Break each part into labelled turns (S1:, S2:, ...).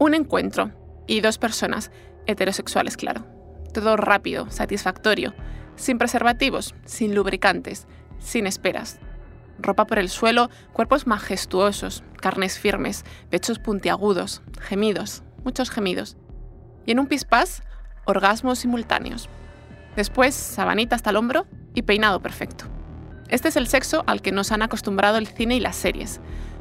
S1: Un encuentro y dos personas, heterosexuales, claro. Todo rápido, satisfactorio, sin preservativos, sin lubricantes, sin esperas. Ropa por el suelo, cuerpos majestuosos, carnes firmes, pechos puntiagudos, gemidos, muchos gemidos. Y en un pispás, orgasmos simultáneos. Después, sabanita hasta el hombro y peinado perfecto. Este es el sexo al que nos han acostumbrado el cine y las series.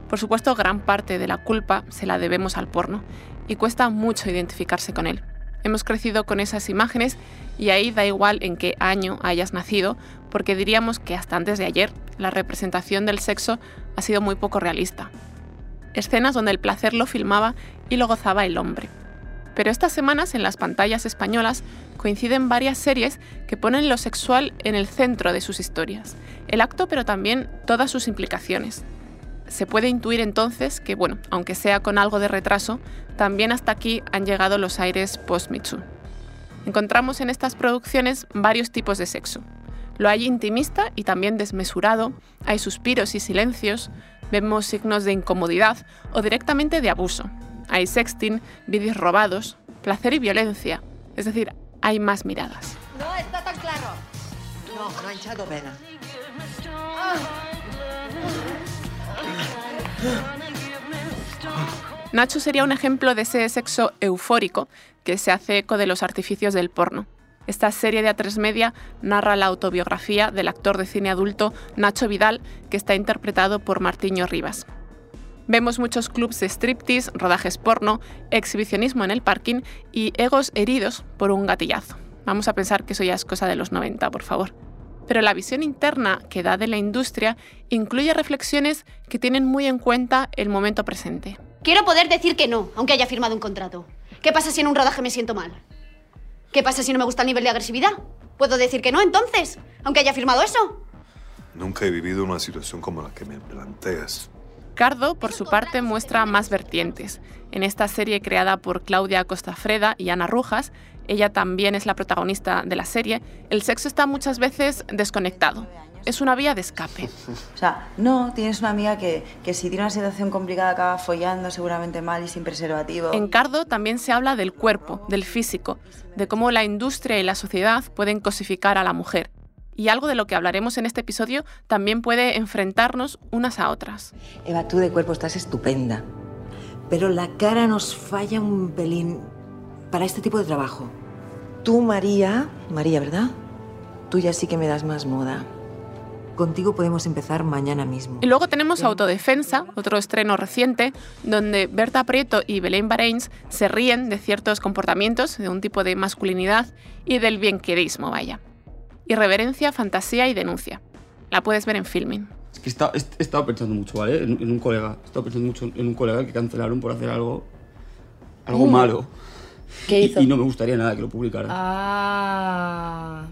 S1: Por supuesto, gran parte de la culpa se la debemos al porno y cuesta mucho identificarse con él. Hemos crecido con esas imágenes y ahí da igual en qué año hayas nacido, porque diríamos que hasta antes de ayer la representación del sexo ha sido muy poco realista. Escenas donde el placer lo filmaba y lo gozaba el hombre. Pero estas semanas en las pantallas españolas coinciden varias series que ponen lo sexual en el centro de sus historias, el acto pero también todas sus implicaciones. Se puede intuir entonces que, bueno, aunque sea con algo de retraso, también hasta aquí han llegado los aires post-Me Encontramos en estas producciones varios tipos de sexo. Lo hay intimista y también desmesurado, hay suspiros y silencios, vemos signos de incomodidad o directamente de abuso. Hay sexting, vídeos robados, placer y violencia. Es decir, hay más miradas.
S2: No está tan claro. No, no ha hinchado vena.
S1: Nacho sería un ejemplo de ese sexo eufórico que se hace eco de los artificios del porno. Esta serie de A3 Media narra la autobiografía del actor de cine adulto Nacho Vidal, que está interpretado por Martiño Rivas. Vemos muchos clubs de striptease, rodajes porno, exhibicionismo en el parking y egos heridos por un gatillazo. Vamos a pensar que eso ya es cosa de los 90, por favor. Pero la visión interna que da de la industria incluye reflexiones que tienen muy en cuenta el momento presente.
S3: Quiero poder decir que no, aunque haya firmado un contrato. ¿Qué pasa si en un rodaje me siento mal? ¿Qué pasa si no me gusta el nivel de agresividad? ¿Puedo decir que no entonces, aunque haya firmado eso?
S4: Nunca he vivido una situación como la que me planteas.
S1: Cardo, por su parte, muestra más vertientes. En esta serie creada por Claudia Costafreda y Ana Rujas, ella también es la protagonista de la serie, el sexo está muchas veces desconectado. Es una vía de escape.
S5: O sea, no, tienes una amiga que, que si tiene una situación complicada acaba follando seguramente mal y sin preservativo.
S1: En Cardo también se habla del cuerpo, del físico, de cómo la industria y la sociedad pueden cosificar a la mujer y algo de lo que hablaremos en este episodio también puede enfrentarnos unas a otras.
S6: Eva, tú de cuerpo estás estupenda, pero la cara nos falla un pelín para este tipo de trabajo. Tú, María, María, ¿verdad? Tú ya sí que me das más moda. Contigo podemos empezar mañana mismo.
S1: Y luego tenemos Autodefensa, otro estreno reciente, donde Berta Prieto y Belén Bareins se ríen de ciertos comportamientos, de un tipo de masculinidad y del bienquerismo, vaya irreverencia, fantasía y denuncia. La puedes ver en filming.
S7: Es que he, estado pensando mucho, ¿vale? En, un colega. He estado pensando mucho en un colega que cancelaron por hacer algo. algo mm. malo.
S8: ¿Qué hizo?
S7: Y, no me gustaría nada que lo publicara.
S8: Ah.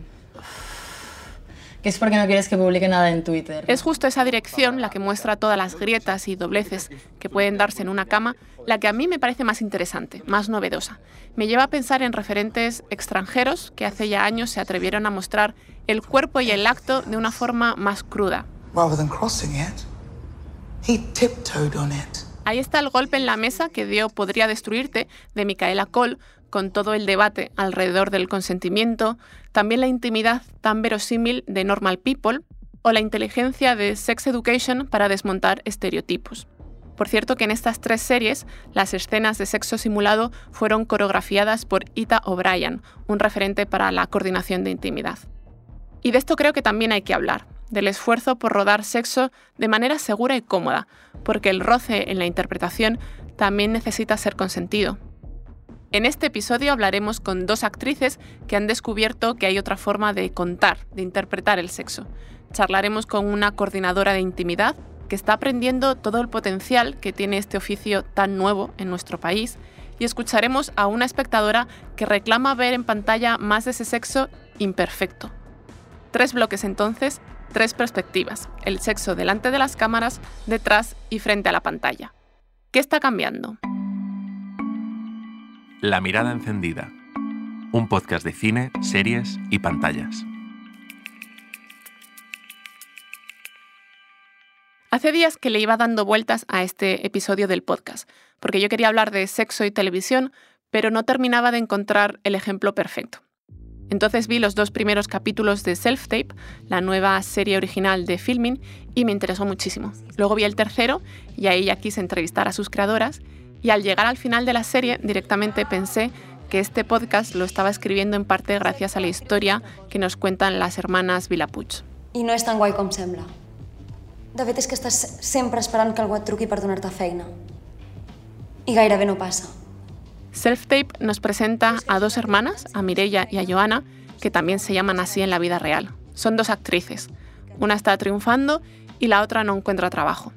S8: Que es porque no quieres que publique nada en Twitter.
S1: Es justo esa dirección la que muestra todas las grietas y dobleces que pueden darse en una cama, la que a mí me parece más interesante, más novedosa. Me lleva a pensar en referentes extranjeros que hace ya años se atrevieron a mostrar el cuerpo y el acto de una forma más cruda. Ahí está el golpe en la mesa que dio Podría destruirte de Micaela Cole, con todo el debate alrededor del consentimiento, también la intimidad tan verosímil de Normal People o la inteligencia de Sex Education para desmontar estereotipos. Por cierto que en estas tres series las escenas de sexo simulado fueron coreografiadas por Ita O'Brien, un referente para la coordinación de intimidad. Y de esto creo que también hay que hablar, del esfuerzo por rodar sexo de manera segura y cómoda, porque el roce en la interpretación también necesita ser consentido. En este episodio hablaremos con dos actrices que han descubierto que hay otra forma de contar, de interpretar el sexo. Charlaremos con una coordinadora de intimidad que está aprendiendo todo el potencial que tiene este oficio tan nuevo en nuestro país y escucharemos a una espectadora que reclama ver en pantalla más de ese sexo imperfecto. Tres bloques entonces, tres perspectivas, el sexo delante de las cámaras, detrás y frente a la pantalla. ¿Qué está cambiando?
S9: La mirada encendida. Un podcast de cine, series y pantallas.
S1: Hace días que le iba dando vueltas a este episodio del podcast, porque yo quería hablar de sexo y televisión, pero no terminaba de encontrar el ejemplo perfecto. Entonces vi los dos primeros capítulos de Self Tape, la nueva serie original de Filming, y me interesó muchísimo. Luego vi el tercero y ahí ya quise entrevistar a sus creadoras y al llegar al final de la serie directamente pensé que este podcast lo estaba escribiendo en parte gracias a la historia que nos cuentan las hermanas Vilapuig.
S10: I no és tan guai com sembla. De fet, és que estàs sempre esperant que algú et truqui per donar-te feina. I gairebé no passa.
S1: Self-Tape nos presenta a dos hermanas, a Mireia y a Joana, que también se llaman así en la vida real. Son dos actrices. Una está triunfando y la otra no encuentra trabajo.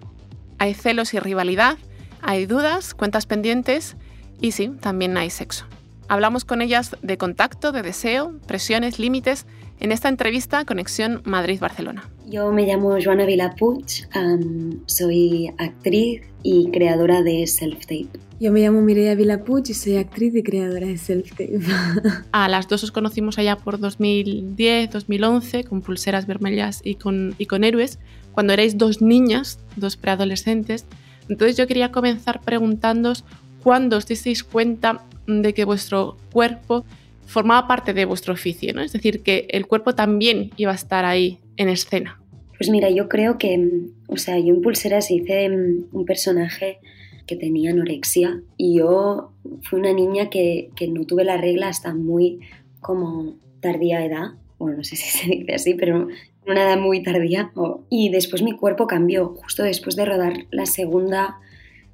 S1: Hay celos y rivalidad, hay dudas, cuentas pendientes y sí, también hay sexo. Hablamos con ellas de contacto, de deseo, presiones, límites en esta entrevista Conexión Madrid-Barcelona.
S11: Yo me llamo Joana Vilapuig, um, soy actriz y creadora de Self Tape.
S12: Yo me llamo Mireia Vilapuig y soy actriz y creadora de Self Tape.
S1: A las dos os conocimos allá por 2010, 2011 con Pulseras Vermellas y con, y con Héroes, cuando erais dos niñas, dos preadolescentes. Entonces yo quería comenzar preguntándoos cuándo os disteis cuenta de que vuestro cuerpo formaba parte de vuestro oficio, ¿no? Es decir, que el cuerpo también iba a estar ahí en escena.
S11: Pues mira, yo creo que, o sea, yo en Pulseras hice un personaje que tenía anorexia y yo fui una niña que, que no tuve la regla hasta muy como tardía edad, bueno, no sé si se dice así, pero una edad muy tardía. Y después mi cuerpo cambió, justo después de rodar la segunda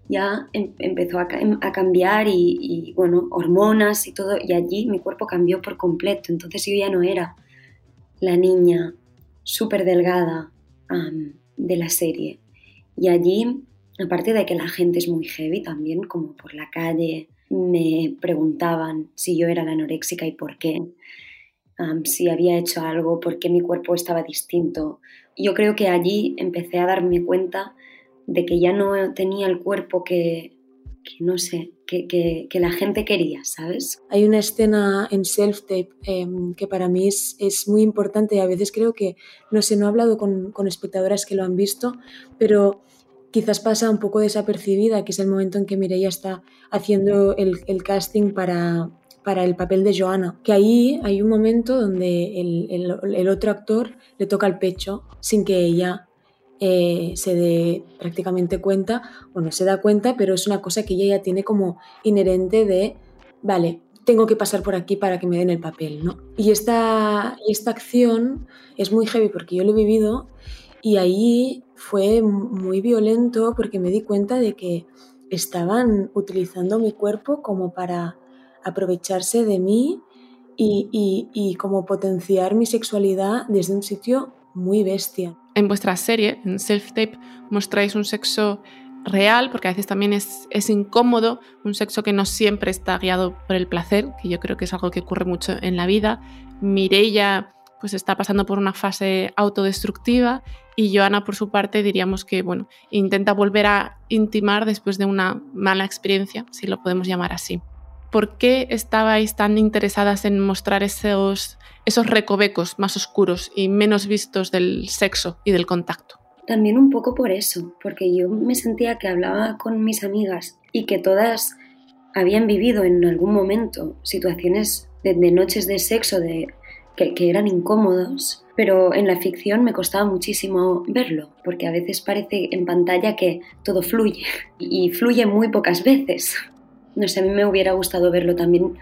S11: ya em, empezó a, a cambiar y, bueno, hormonas y todo, y allí mi cuerpo cambió por completo, entonces yo ya no era la niña súper delgada de la serie. Y allí, aparte de que la gente es muy heavy también, como por la calle, me preguntaban si yo era la anoréxica y por qué, si había hecho algo, por qué mi cuerpo estaba distinto. Yo creo que allí empecé a darme cuenta de que ya no tenía el cuerpo que, no sé, que, que, la gente quería, ¿sabes?
S12: Hay una escena en Self-Tape eh, que para mí es, es, muy importante y a veces creo que, no sé, no he hablado con, con, espectadoras que lo han visto, pero quizás pasa un poco desapercibida, que es el momento en que Mireia está haciendo el, el casting para, para el papel de Joana, que ahí hay un momento donde el, el, el otro actor le toca el pecho sin que ella eh, se dé prácticamente cuenta, bueno, se da cuenta, pero es una cosa que ella ya tiene como inherente de, vale, tengo que pasar por aquí para que me den el papel, ¿no? Y esta, esta acción es muy heavy porque yo lo he vivido y ahí fue muy violento porque me di cuenta de que estaban utilizando mi cuerpo como para aprovecharse de mí y, como potenciar mi sexualidad desde un sitio muy bestia.
S1: En vuestra serie, en Self Tape, mostráis un sexo real, porque a veces también es, incómodo, un sexo que no siempre está guiado por el placer, que yo creo que es algo que ocurre mucho en la vida. Mireia pues está pasando por una fase autodestructiva y Joana por su parte diríamos que bueno, intenta volver a intimar después de una mala experiencia, si lo podemos llamar así. ¿Por qué estabais tan interesadas en mostrar esos esos recovecos más oscuros y menos vistos del sexo y del contacto.
S11: También un poco por eso, porque yo me sentía que hablaba con mis amigas y que todas habían vivido en algún momento situaciones de, noches de sexo de, que, que eran incómodos, pero en la ficción me costaba muchísimo verlo, porque a veces parece en pantalla que todo fluye y fluye muy pocas veces. No sé, a mí me hubiera gustado verlo también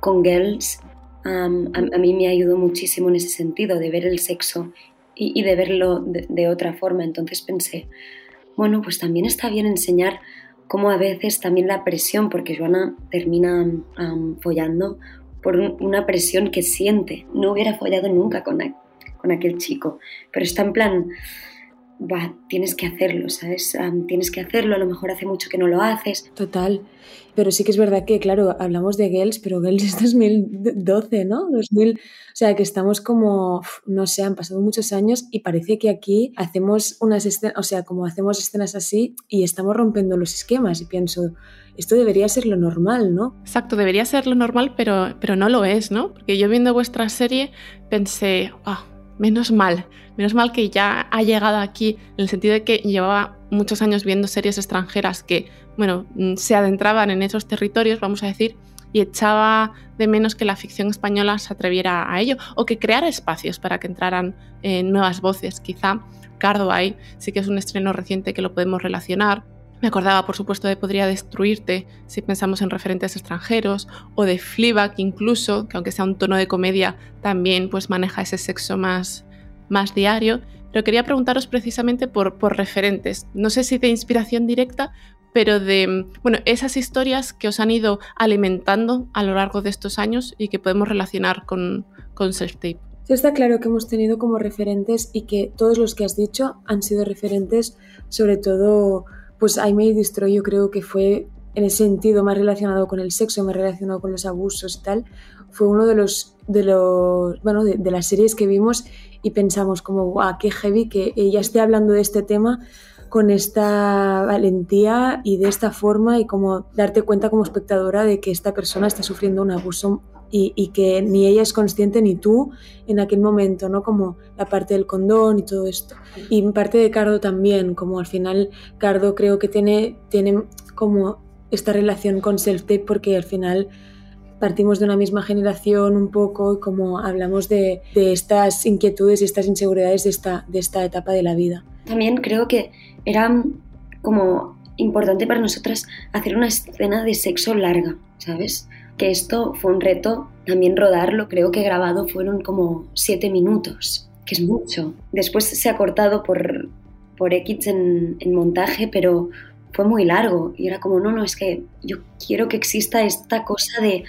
S11: con girls a, mí me ayudó muchísimo en ese sentido, de ver el sexo y, de verlo de, otra forma. Entonces pensé, bueno, pues también está bien enseñar cómo a veces también la presión, porque Joana termina um, follando por un, una presión que siente. No hubiera follado nunca con, con aquel chico, pero está en plan, va, tienes que hacerlo, ¿sabes? Um, tienes que hacerlo, a lo mejor hace mucho que no lo haces.
S12: Total. Pero sí que es verdad que, claro, hablamos de Girls, pero Girls es 2012, ¿no? 2000, o sea, que estamos como, no sé, han pasado muchos años y parece que aquí hacemos unas escenas, o sea, como hacemos escenas así y estamos rompiendo los esquemas y pienso, esto debería ser lo normal, ¿no?
S1: Exacto, debería ser lo normal, pero, pero no lo es, ¿no? Porque yo viendo vuestra serie pensé, ah, menos mal, menos mal que ya ha llegado aquí, en el sentido de que llevaba muchos años viendo series extranjeras que, bueno, mm, se adentraban en esos territorios, vamos a decir, y echaba de menos que la ficción española se atreviera a ello o que creara espacios para que entraran eh, nuevas voces. Quizá Cardo ahí sí que es un estreno reciente que lo podemos relacionar. Me acordaba, por supuesto, de Podría Destruirte, si pensamos en referentes extranjeros, o de Fleabag incluso, que aunque sea un tono de comedia, también pues maneja ese sexo más, más diario. Pero quería preguntaros precisamente por, por referentes. No sé si de inspiración directa, pero de bueno, esas historias que os han ido alimentando a lo largo de estos años y que podemos relacionar con, con Self-Tape.
S12: Sí, está claro que hemos tenido como referentes y que todos los que has dicho han sido referentes, sobre todo, pues I May Destroy yo creo que fue en ese sentido más relacionado con el sexo, más relacionado con los abusos y tal, fue uno de los, de los, bueno, de las series que vimos y pensamos como, guau, qué heavy que ella esté hablando de este tema con esta valentía y de esta forma y como darte cuenta como espectadora de que esta persona está sufriendo un abuso y, que ni ella es consciente ni tú en aquel momento, ¿no? Como la parte del condón y todo esto. Y parte de Cardo también, como al final Cardo creo que tiene, tiene como esta relación con self-tape porque al final partimos de una misma generación un poco y como hablamos de, de estas inquietudes y estas inseguridades de esta, de esta etapa de la vida.
S11: También creo que era como importante para nosotras hacer una escena de sexo larga, ¿sabes? Que esto fue un reto, también rodarlo, creo que grabado fueron como siete minutos, que es mucho. Después se ha cortado por, por X en, montaje, pero fue muy largo. Y era como, no, no, es que yo quiero que exista esta cosa de,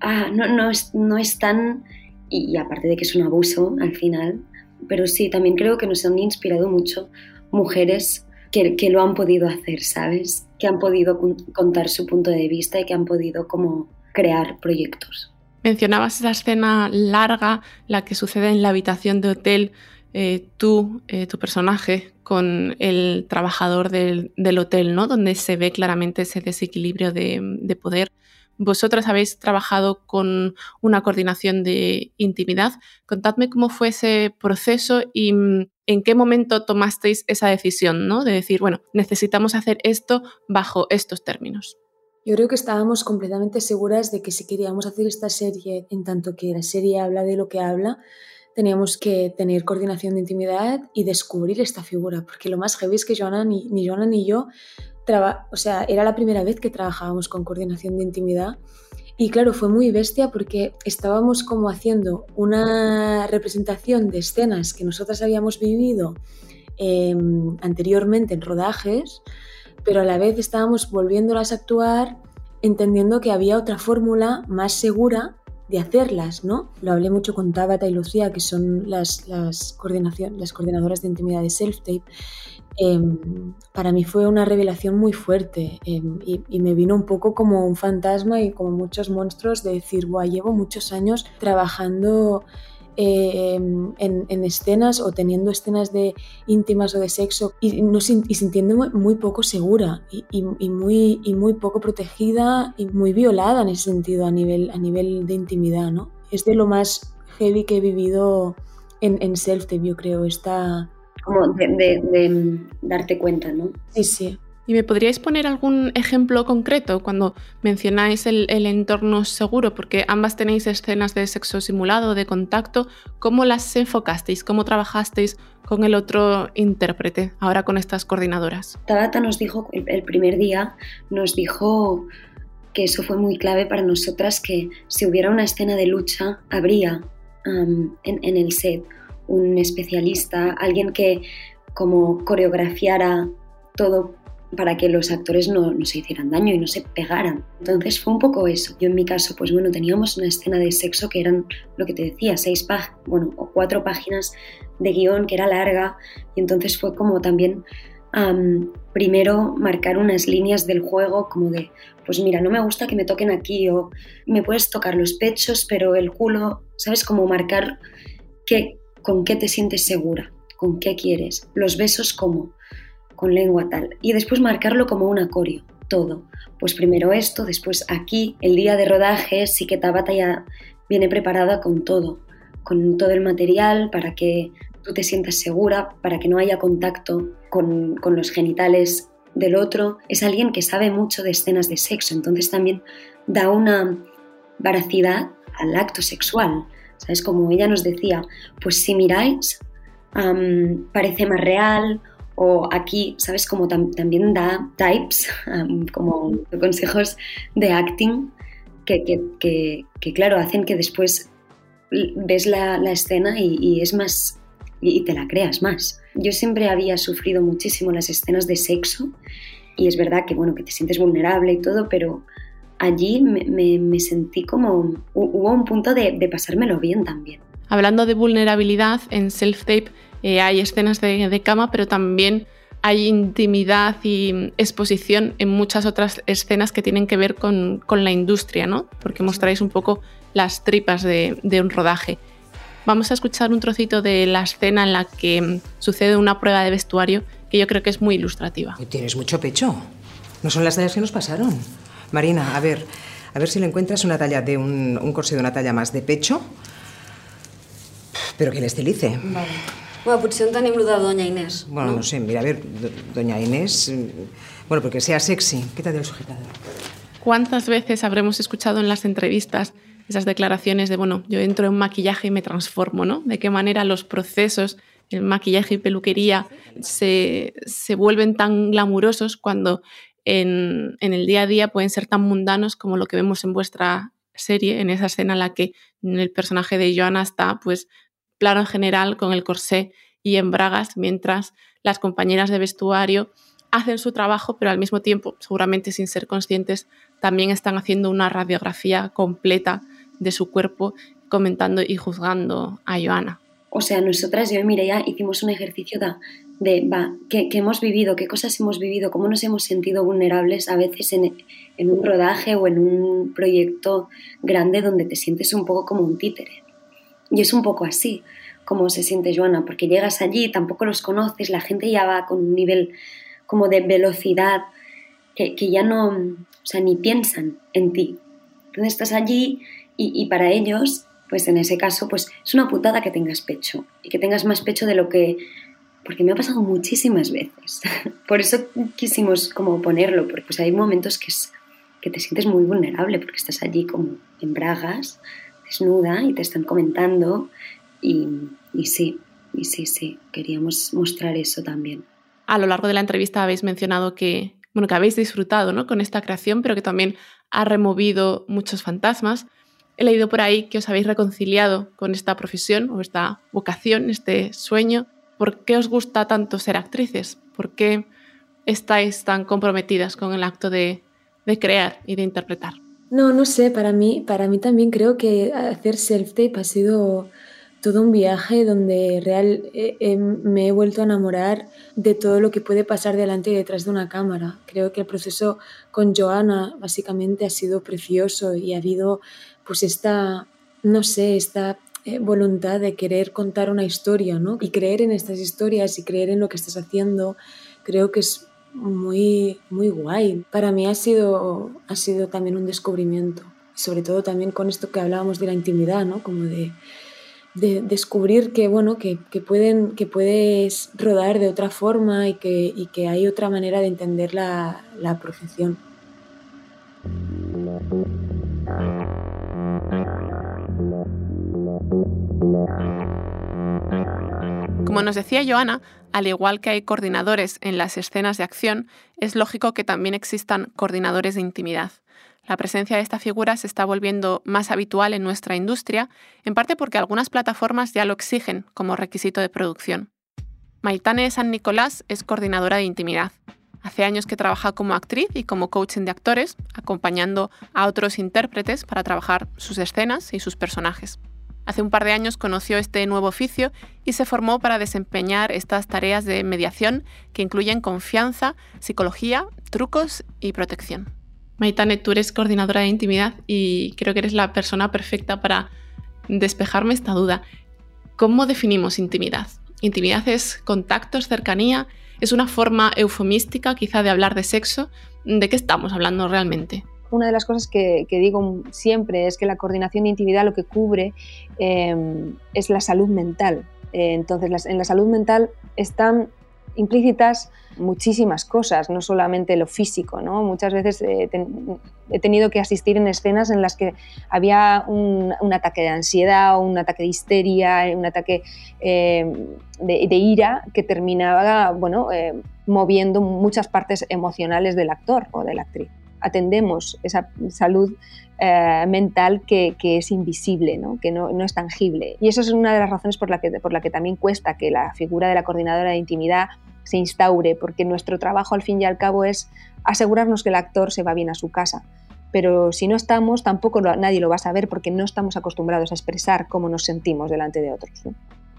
S11: ah, no, no, es, no es tan, y aparte de que es un abuso al final, pero sí, también creo que nos han inspirado mucho mujeres que, lo han podido hacer, ¿sabes? Que han podido contar su punto de vista y que han podido como crear proyectos.
S1: Mencionabas esa escena larga, la que sucede en la habitación de hotel, eh, tú, eh, tu personaje, con el trabajador del, del, hotel, ¿no? Donde se ve claramente ese desequilibrio de, de poder. Vosotras habéis trabajado con una coordinación de intimidad. Contadme cómo fue ese proceso y mm, en qué momento tomasteis esa decisión, ¿no? De decir, bueno, necesitamos hacer esto bajo estos términos.
S12: Yo creo que estábamos completamente seguras de que si queríamos hacer esta serie, en tanto que la serie habla de lo que habla, teníamos que tener coordinación de intimidad y descubrir esta figura, porque lo más heavy es que Joana, ni, ni Joana ni yo o sea, era la primera vez que trabajábamos con coordinación de intimidad. Y claro, fue muy bestia porque estábamos como haciendo una representación de escenas que nosotras habíamos vivido eh, anteriormente en rodajes, pero a la vez estábamos volviéndolas a actuar entendiendo que había otra fórmula más segura de hacerlas, ¿no? Lo hablé mucho con Tabata y Lucía, que son las, las, coordinación, las coordinadoras de intimidad de Self-Tape, Em, para mí fue una revelación muy fuerte em, y, me vino un poco como un fantasma y como muchos monstruos de decir, Buah, llevo muchos años trabajando em, en, escenas o teniendo escenas de íntimas o de sexo y, no, y sintiéndome muy poco segura y, muy, y muy poco protegida y muy violada en ese sentido a nivel, a nivel de intimidad, ¿no? Es de lo más heavy que he vivido en, en Self-Tape, yo creo, esta
S11: como de, mm, darte cuenta, ¿no?
S12: Sí, sí.
S1: ¿Y me podríais poner algún ejemplo concreto cuando mencionáis el, entorno seguro? Porque ambas tenéis escenas de sexo simulado, de contacto. ¿Cómo las enfocasteis? ¿Cómo trabajasteis con el otro intérprete, ahora con estas coordinadoras?
S11: Tabata nos dijo, el, primer día, nos dijo que eso fue muy clave para nosotras, que si hubiera una escena de lucha, habría en, en el set un especialista, alguien que como coreografiara todo para que los actores no, se hicieran daño y no se pegaran. Entonces fue un poco eso. Yo en mi caso, pues bueno, teníamos una escena de sexo que eran, lo que te decía, seis bueno, o cuatro páginas de guion que era larga y entonces fue como también primero marcar unas líneas del juego como de, pues mira, no me gusta que me toquen aquí o me puedes tocar los pechos, pero el culo, ¿sabes? Como marcar que con qué te sientes segura, con qué quieres, los besos cómo, con lengua tal, y después marcarlo como un acorio, todo. Pues primero esto, después aquí, el día de rodaje, sí que Tabata ya viene preparada con todo, con todo el material para que tú te sientas segura, para que no haya contacto con, con los genitales del otro. Es alguien que sabe mucho de escenas de sexo, entonces también da una veracidad al acto sexual. ¿Sabes? Como ella nos decía, pues si miráis, parece más real o aquí, ¿sabes? Como también da types, como consejos de acting que, que, que, claro, hacen que después ves la, la escena y, y, es más, y te la creas más. Yo siempre había sufrido muchísimo las escenas de sexo y es verdad que, bueno, que te sientes vulnerable y todo, pero allí me, sentí como, hubo un punto de, pasármelo bien también.
S1: Hablando de vulnerabilidad, en Self-Tape eh, hay escenas de, cama, pero también hay intimidad y exposición en muchas otras escenas que tienen que ver con, la industria, ¿no? Porque mostráis un poco las tripas de, de, un rodaje. Vamos a escuchar un trocito de la escena en la que sucede una prueba de vestuario que yo creo que es muy ilustrativa.
S13: Tienes mucho pecho. No son las tallas que nos pasaron. Marina, a ver, a ver si le encuentras una talla de un, un corsé de una talla más de pecho, pero que le estilice.
S10: Vale. Bueno, potser en tenim de doña Inés.
S13: Bueno, no, sé, mira, a ver, doña Inés... Bueno, porque sea sexy. Quítate el sujetador.
S1: ¿Cuántas veces habremos escuchado en las entrevistas esas declaraciones de, bueno, yo entro en maquillaje y me transformo, ¿no? De qué manera los procesos, el maquillaje y peluquería se, se vuelven tan glamurosos cuando en, el día a día pueden ser tan mundanos como lo que vemos en vuestra serie, en esa escena en la que el personaje de Joana está, pues, plano general con el corsé y en bragas, mientras las compañeras de vestuario hacen su trabajo, pero al mismo tiempo, seguramente sin ser conscientes, también están haciendo una radiografía completa de su cuerpo, comentando y juzgando a Joana.
S11: O sea, nosotras, yo y Mireia, hicimos un ejercicio de de, va, ¿qué, hemos vivido? ¿Qué cosas hemos vivido? ¿Cómo nos hemos sentido vulnerables a veces en, en, un rodaje o en un proyecto grande donde te sientes un poco como un títere? Y es un poco así como se siente Joana, porque llegas allí, tampoco los conoces, la gente ya va con un nivel como de velocidad que, que ya no, o sea, ni piensan en ti. Entonces estás allí y, y para ellos pues en ese caso, pues es una putada que tengas pecho y que tengas más pecho de lo que porque me ha pasado muchísimas veces. Por eso quisimos como ponerlo, porque pues hay momentos que, es, que te sientes muy vulnerable, porque estás allí como en bragas, desnuda, y te están comentando, y, y sí, y sí, sí, queríamos mostrar eso también.
S1: A lo largo de la entrevista habéis mencionado que, bueno, que habéis disfrutado ¿no? con esta creación, pero que también ha removido muchos fantasmas. He leído por ahí que os habéis reconciliado con esta profesión o esta vocación, este sueño. ¿Por qué os gusta tanto ser actrices? ¿Por qué estáis tan comprometidas con el acto de, crear y de interpretar?
S12: No, no sé, para mí, para mí también creo que hacer self-tape ha sido todo un viaje donde real eh, eh, me he vuelto a enamorar de todo lo que puede pasar delante y detrás de una cámara. Creo que el proceso con Joana básicamente ha sido precioso y ha habido pues esta, no sé, esta eh, voluntad de querer contar una historia, ¿no? Y creer en estas historias y creer en lo que estás haciendo, creo que es muy, muy guay. Para mí ha sido, ha sido también un descubrimiento, sobre todo también con esto que hablábamos de la intimidad, ¿no? Como de, de descubrir que, bueno, que, que, pueden, que puedes rodar de otra forma y que, y que hay otra manera de entender la, la profesión.
S1: Como nos decía Joana, al igual que hay coordinadores en las escenas de acción, es lógico que también existan coordinadores de intimidad. La presencia de esta figura se está volviendo más habitual en nuestra industria, en parte porque algunas plataformas ya lo exigen como requisito de producción. Maitane San Nicolás es coordinadora de intimidad. Hace años que trabaja como actriz y como coaching de actores, acompañando a otros intérpretes para trabajar sus escenas y sus personajes. Hace un par de años conoció este nuevo oficio y se formó para desempeñar estas tareas de mediación que incluyen confianza, psicología, trucos y protección. Maitane, tú eres coordinadora de intimidad y creo que eres la persona perfecta para despejarme esta duda. ¿Cómo definimos intimidad? ¿Intimidad es contactos, cercanía? ¿Es una forma eufemística quizá de hablar de sexo? ¿De qué estamos hablando realmente?
S14: Una de las cosas que, que digo siempre es que la coordinación de intimidad lo que cubre eh, es la salud mental. Eh, entonces, las, en la salud mental están implícitas muchísimas cosas, no solamente lo físico. ¿no? Muchas veces eh, ten, he tenido que asistir en escenas en las que había un, un ataque de ansiedad, un ataque de histeria, un ataque eh, de, de, ira que terminaba bueno, eh, moviendo muchas partes emocionales del actor o de la actriz. Atendemos esa salud eh, mental que, es invisible, ¿no? que no, es tangible. Y eso es una de las razones por la, que, también cuesta que la figura de la coordinadora de intimidad se instaure, porque nuestro trabajo al fin y al cabo es asegurarnos que el actor se va bien a su casa. Pero si no estamos, tampoco nadie lo va a saber porque no estamos acostumbrados a expresar cómo nos sentimos delante de otros.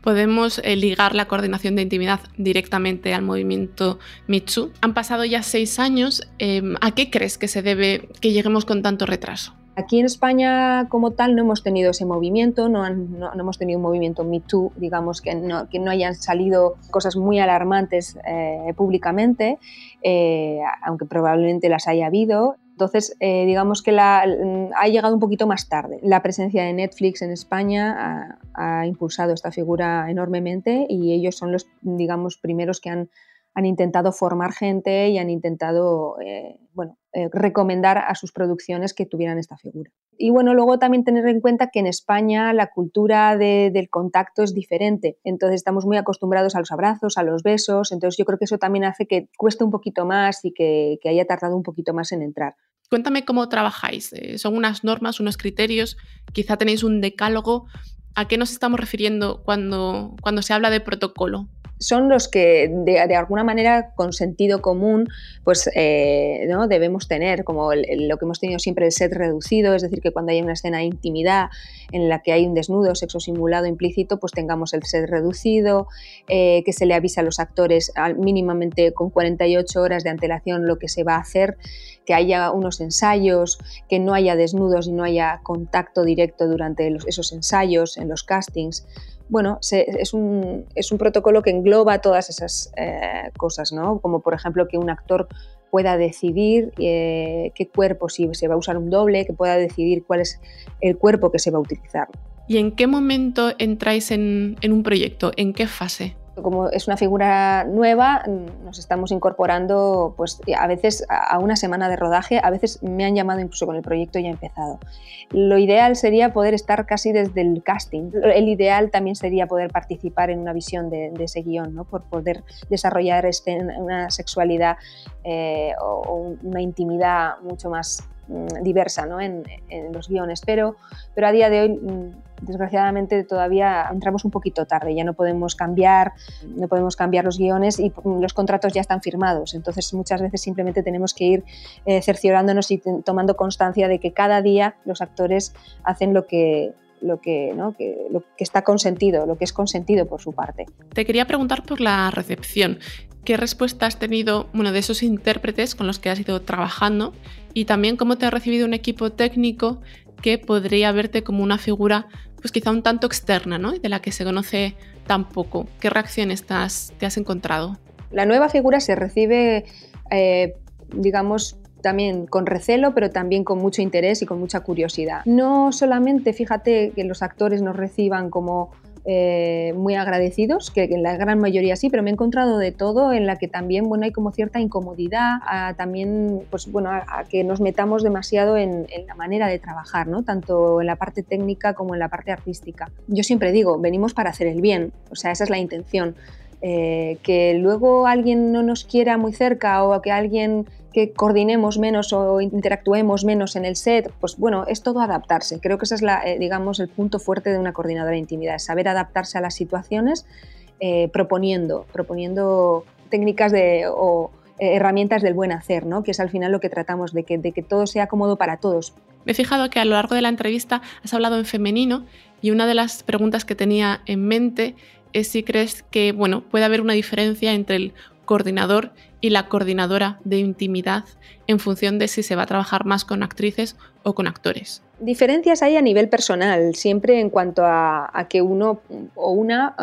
S1: Podemos eh, ligar la coordinación de intimidad directamente al movimiento Mitsu. Han pasado ya seis años. Eh, ¿A qué crees que se debe que lleguemos con tanto retraso?
S14: Aquí en España como tal no hemos tenido ese movimiento, no, hemos tenido un movimiento Me Too, digamos, que no, que no hayan salido cosas muy alarmantes eh, públicamente, eh, aunque probablemente las haya habido. Entonces, eh, digamos que la, ha llegado un poquito más tarde. La presencia de Netflix en España ha, impulsado esta figura enormemente y ellos son los, digamos, primeros que han, han intentado formar gente y han intentado, eh, bueno, eh, recomendar a sus producciones que tuvieran esta figura. Y bueno, luego también tener en cuenta que en España la cultura de, del contacto es diferente, entonces estamos muy acostumbrados a los abrazos, a los besos, entonces yo creo que eso también hace que cueste un poquito más y que, que haya tardado un poquito más en entrar.
S1: Cuéntame cómo trabajáis. Eh, ¿Son unas normas, unos criterios? Quizá tenéis un decálogo. ¿A qué nos estamos refiriendo cuando, cuando se habla de protocolo?
S14: Son los que de, alguna manera con sentido común pues eh, ¿no? debemos tener, como lo que hemos tenido siempre el set reducido, es decir, que cuando hay una escena de intimidad en la que hay un desnudo, sexo simulado implícito, pues tengamos el set reducido, eh, que se le avisa a los actores al, mínimamente con 48 horas de antelación lo que se va a hacer, que haya unos ensayos, que no haya desnudos y no haya contacto directo durante esos ensayos, en los castings bueno, es, un, es, un, protocolo que engloba todas esas eh, cosas, ¿no? Como por ejemplo que un actor pueda decidir eh, qué cuerpo, si se va a usar un doble, que pueda decidir cuál es el cuerpo que se va a utilizar.
S1: ¿Y en qué momento entráis en, en un proyecto? ¿En qué fase?
S14: Como es una figura nueva, nos estamos incorporando pues, a veces a una semana de rodaje, a veces me han llamado incluso con el proyecto ya empezado. Lo ideal sería poder estar casi desde el casting. El ideal también sería poder participar en una visión de, de ese guion, ¿no? por poder desarrollar este, una sexualidad eh, o una intimidad mucho más mm, diversa ¿no? en, en, los guiones, pero, pero a día de hoy desgraciadamente todavía entramos un poquito tarde, ya no podemos cambiar, no podemos cambiar los guiones y los contratos ya están firmados, entonces muchas veces simplemente tenemos que ir eh, cerciorándonos y tomando constancia de que cada día los actores hacen lo que lo que, ¿no? que, está consentido, lo que es consentido por su parte.
S1: Te quería preguntar por la recepción. ¿Qué respuesta has tenido bueno, de esos intérpretes con los que has ido trabajando? Y también cómo te ha recibido un equipo técnico que podría verte como una figura pues quizá un tanto externa, ¿no? De la que se conoce tan poco. ¿Qué reacciones te has, encontrado?
S14: La nueva figura se recibe, eh, digamos, también con recelo, pero también con mucho interés y con mucha curiosidad. No solamente, fíjate, que los actores nos reciban como eh, muy agradecidos, que en la gran mayoría sí, pero me he encontrado de todo en la que también bueno, hay como cierta incomodidad, a, también pues, bueno, a, que nos metamos demasiado en, en, la manera de trabajar, ¿no? tanto en la parte técnica como en la parte artística. Yo siempre digo, venimos para hacer el bien, o sea, esa es la intención. Eh, que luego alguien no nos quiera muy cerca o que alguien que coordinemos menos o interactuemos menos en el set, pues bueno, es todo adaptarse. Creo que ese es, la, eh, digamos, el punto fuerte de una coordinadora de intimidad, saber adaptarse a las situaciones eh, proponiendo, proponiendo técnicas de, o eh, herramientas del buen hacer, ¿no? que es al final lo que tratamos, de que, de que todo sea cómodo para todos.
S1: Me he fijado que a lo largo de la entrevista has hablado en femenino y una de las preguntas que tenía en mente es si crees que bueno, puede haber una diferencia entre el coordinador y la coordinadora de intimidad en función de si se va a trabajar más con actrices o con actores.
S14: Diferencias hay a nivel personal, siempre en cuanto a, que uno o una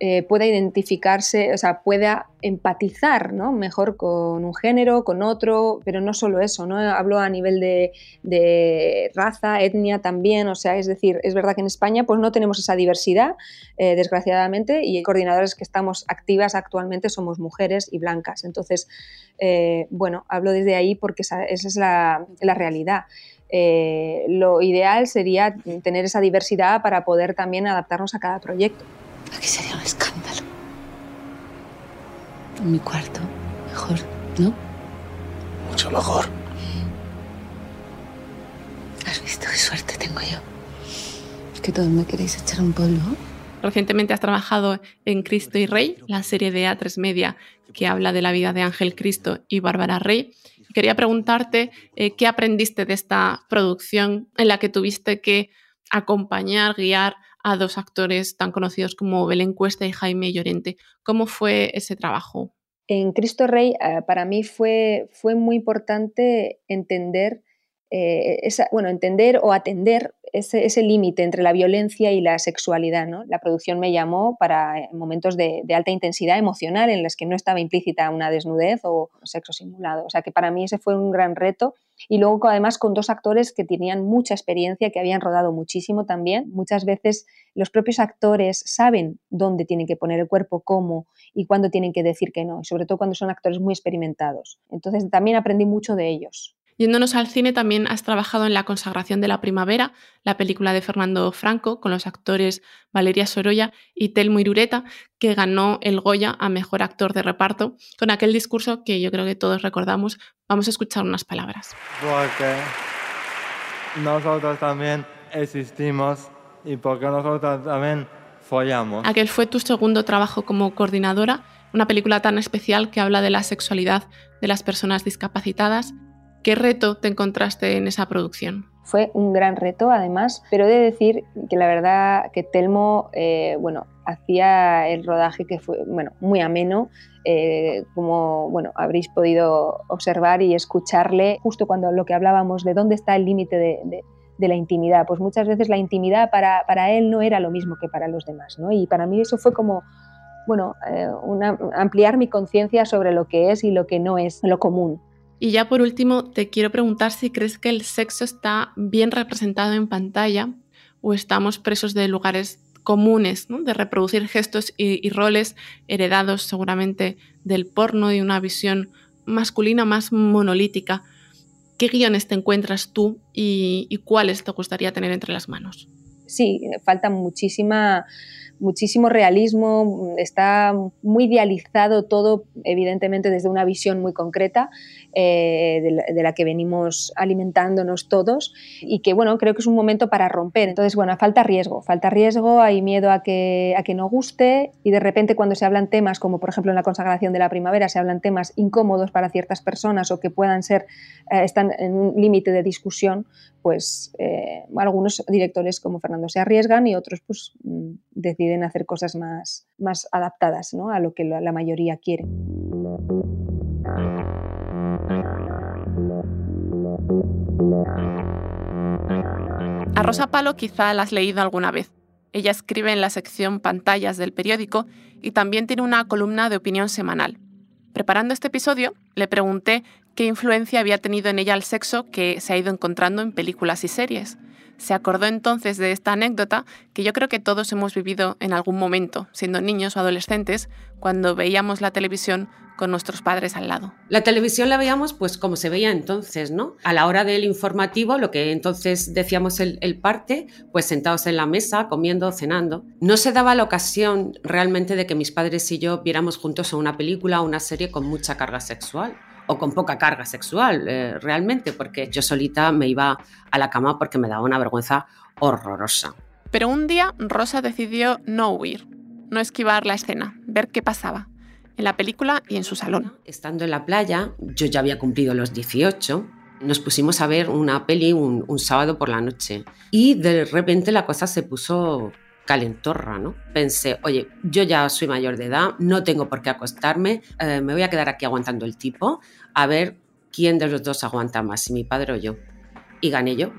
S14: eh, pueda identificarse, o sea, pueda empatizar ¿no? mejor con un género, con otro, pero no solo eso, ¿no? hablo a nivel de, raza, etnia también, o sea, es decir, es verdad que en España pues no tenemos esa diversidad, eh, desgraciadamente, y coordinadores que estamos activas actualmente somos mujeres y blancas, entonces, eh, bueno, hablo desde ahí porque esa, es la, realidad. lo ideal sería tener esa diversidad para poder también adaptarnos a cada proyecto.
S15: Aquí sería un escándalo. En mi cuarto, mejor, ¿no?
S4: Mucho mejor.
S15: ¿Has visto qué suerte tengo yo? Es que todos me queréis echar un polvo.
S1: Recientemente has trabajado en Cristo y Rey, la serie de A3 Media que habla de la vida de Ángel Cristo y Bárbara Rey. Quería preguntarte eh, qué aprendiste de esta producción en la que tuviste que acompañar, guiar a dos actores tan conocidos como Belén Cuesta y Jaime Llorente. ¿Cómo fue ese trabajo?
S14: En Cristo Rey, eh, para mí fue, fue muy importante entender eh, bueno, entender o atender ese, límite entre la violencia y la sexualidad. ¿no? La producción me llamó para eh, momentos de, alta intensidad emocional en los que no estaba implícita una desnudez o sexo simulado. O sea que para mí ese fue un gran reto. Y luego además con dos actores que tenían mucha experiencia, que habían rodado muchísimo también. Muchas veces los propios actores saben dónde tienen que poner el cuerpo, cómo y cuándo tienen que decir que no, y sobre todo cuando son actores muy experimentados. Entonces también aprendí mucho de ellos.
S1: Yéndonos al cine, también has trabajado en La consagración de la primavera, la película de Fernando Franco, con los actores Valeria Sorolla y Telmo Irureta, que ganó el Goya a Mejor Actor de Reparto, con aquel discurso que yo creo que todos recordamos. Vamos a escuchar unas palabras.
S16: Porque nosotros también existimos y porque nosotros también follamos.
S1: Aquel fue tu segundo trabajo como coordinadora, una película tan especial que habla de la sexualidad de las personas discapacitadas ¿Qué reto te encontraste en esa producción?
S14: Fue un gran reto, además, pero he de decir que la verdad que Telmo, eh, bueno, hacía el rodaje que fue, bueno, muy ameno, eh, como, bueno, habréis podido observar y escucharle justo cuando lo que hablábamos de dónde está el límite de, la intimidad. Pues muchas veces la intimidad para, para, él no era lo mismo que para los demás, ¿no? Y para mí eso fue como, bueno, eh, ampliar mi conciencia sobre lo que es y lo que no es lo común.
S1: Y ya por último, te quiero preguntar si crees que el sexo está bien representado en pantalla o estamos presos de lugares comunes, de reproducir gestos y, roles heredados seguramente del porno y una visión masculina más monolítica. ¿Qué guiones te encuentras tú y, y cuáles te gustaría tener entre las manos?
S14: Sí, falta muchísima muchísimo realismo, está muy idealizado todo, evidentemente desde una visión muy concreta eh, de, la, que venimos alimentándonos todos y que bueno, creo que es un momento para romper. Entonces, bueno, falta riesgo, falta riesgo, hay miedo a que, a que no guste y de repente cuando se hablan temas como por ejemplo en la consagración de la primavera se hablan temas incómodos para ciertas personas o que puedan ser, eh, están en un límite de discusión, pues eh, algunos directores como Fernando se arriesgan y otros pues mm, deciden hacer cosas más, más adaptadas ¿no? a lo que la mayoría quiere.
S1: A Rosa Palo quizá la has leído alguna vez. Ella escribe en la sección Pantallas del periódico y también tiene una columna de opinión semanal. Preparando este episodio, le pregunté qué influencia había tenido en ella el sexo que se ha ido encontrando en películas y series. Se acordó entonces de esta anécdota que yo creo que todos hemos vivido en algún momento, siendo niños o adolescentes, cuando veíamos la televisión con nuestros padres al lado.
S17: La televisión la veíamos pues como se veía entonces, ¿no? A la hora del informativo, lo que entonces decíamos el, el, parte, pues sentados en la mesa, comiendo, cenando. No se daba la ocasión realmente de que mis padres y yo viéramos juntos una película o una serie con mucha carga sexual o con poca carga sexual, eh, realmente, porque yo solita me iba a la cama porque me daba una vergüenza horrorosa.
S1: Pero un día Rosa decidió no huir, no esquivar la escena, ver qué pasaba, en la película y en su salón.
S17: Estando en la playa, yo ya había cumplido los 18, nos pusimos a ver una peli un, un sábado por la noche y de repente la cosa se puso calentorra, ¿no? Pensé, oye, yo ya soy mayor de edad, no tengo por qué acostarme, eh, me voy a quedar aquí aguantando el tipo, a ver quién de los dos aguanta más, si mi padre o yo. Y gané yo,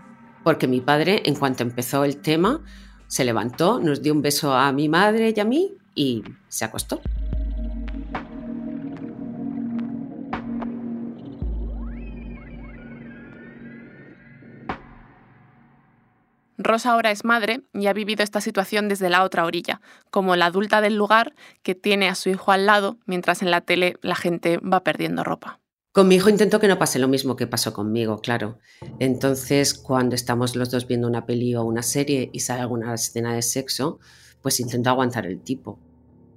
S17: porque mi padre, en cuanto empezó el tema, se levantó, nos dio un beso a mi madre y a mí y se acostó.
S1: Rosa ahora es madre y ha vivido esta situación desde la otra orilla, como la adulta del lugar que tiene a su hijo al lado mientras en la tele la gente va perdiendo ropa.
S17: Con mi hijo intento que no pase lo mismo que pasó conmigo, claro. Entonces, cuando estamos los dos viendo una peli o una serie y sale alguna escena de sexo, pues intento aguantar el tipo.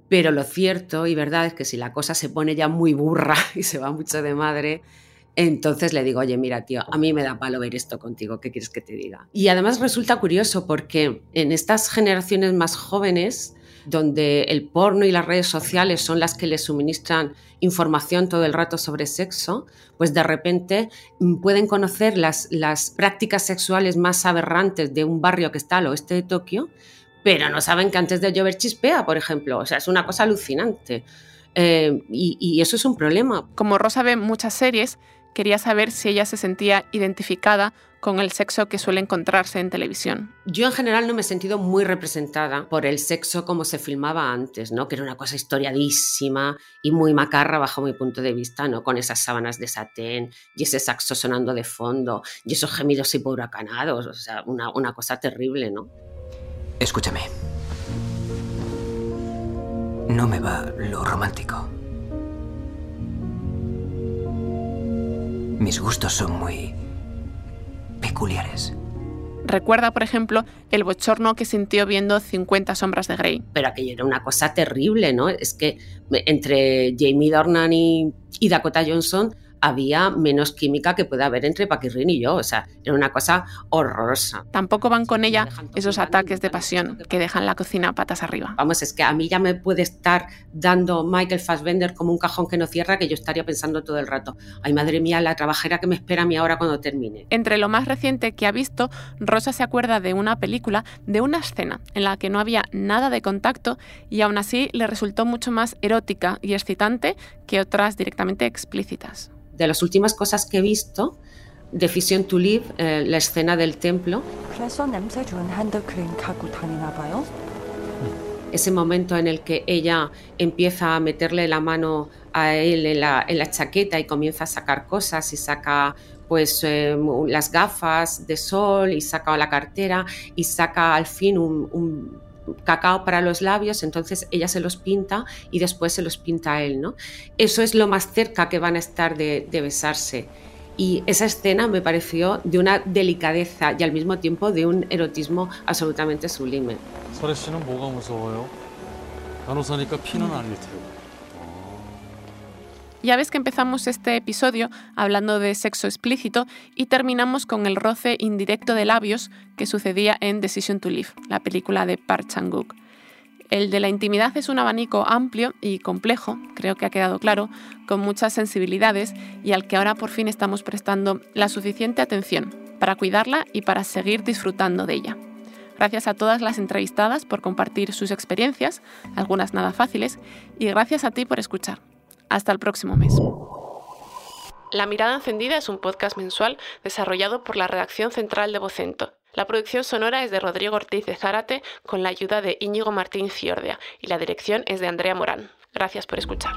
S17: Pero lo cierto y verdad es que si la cosa se pone ya muy burra y se va mucho de madre, entonces le digo, oye, mira, tío, a mí me da palo ver esto contigo, ¿qué quieres que te diga? Y además resulta curioso porque en estas generaciones más jóvenes, donde el porno y las redes sociales son las que les suministran información todo el rato sobre sexo, pues de repente mm, pueden conocer las, las prácticas sexuales más aberrantes de un barrio que está al oeste de Tokio, pero no saben que antes de llover chispea, por ejemplo. O sea, es una cosa alucinante. Eh, y, y eso es un problema.
S1: Como Rosa ve muchas series, quería saber si ella se sentía identificada con el sexo que suele encontrarse en televisión.
S17: Yo en general no me he sentido muy representada por el sexo como se filmaba antes, ¿no? que era una cosa historiadísima y muy macarra bajo mi punto de vista, ¿no? con esas sábanas de satén y ese saxo sonando de fondo y esos gemidos huracanados, o sea, una, una cosa terrible, ¿no?
S18: Escúchame. No me va lo romántico. Mis gustos son muy peculiares.
S1: Recuerda, por ejemplo, el bochorno que sintió viendo 50 sombras de Grey.
S17: Pero aquello era una cosa terrible, ¿no? Es que entre Jamie Dornan y, y Dakota Johnson había menos química que puede haber entre Paquirrin y yo. O sea, era una cosa horrorosa.
S1: Tampoco van con ella esos ataques de pasión que dejan la cocina patas arriba.
S17: Vamos, es que a mí ya me puede estar dando Michael Fassbender como un cajón que no cierra que yo estaría pensando todo el rato. Ay, madre mía, la trabajera que me espera a mí ahora cuando termine.
S1: Entre lo más reciente que ha visto, Rosa se acuerda de una película, de una escena en la que no había nada de contacto y aún así le resultó mucho más erótica y excitante que otras directamente explícitas
S17: de las últimas cosas que he visto, Decision to Live, eh, la escena del templo. Ese momento en el que ella empieza a meterle la mano a él en la, chaqueta y comienza a sacar cosas y saca pues eh, las gafas de sol y saca la cartera y saca al fin un cacao para los labios, entonces ella se los pinta y después se los pinta a él, ¿no? Eso es lo más cerca que van a estar de, besarse. Y esa escena me pareció de una delicadeza y al mismo tiempo de un erotismo absolutamente sublime.
S1: Ya ves que empezamos este episodio hablando de sexo explícito y terminamos con el roce indirecto de labios que sucedía en Decision to Live, la película de Park Chan-wook. El de la intimidad es un abanico amplio y complejo, creo que ha quedado claro, con muchas sensibilidades y al que ahora por fin estamos prestando la suficiente atención para cuidarla y para seguir disfrutando de ella. Gracias a todas las entrevistadas por compartir sus experiencias, algunas nada fáciles, y gracias a ti por escuchar. Hasta el próximo mes. La Mirada Encendida es un podcast mensual desarrollado por la redacción central de Vocento. La producción sonora es de Rodrigo Ortiz de Zárate con la ayuda de Íñigo Martín Ciordia y la dirección es de Andrea Morán. Gracias por escuchar.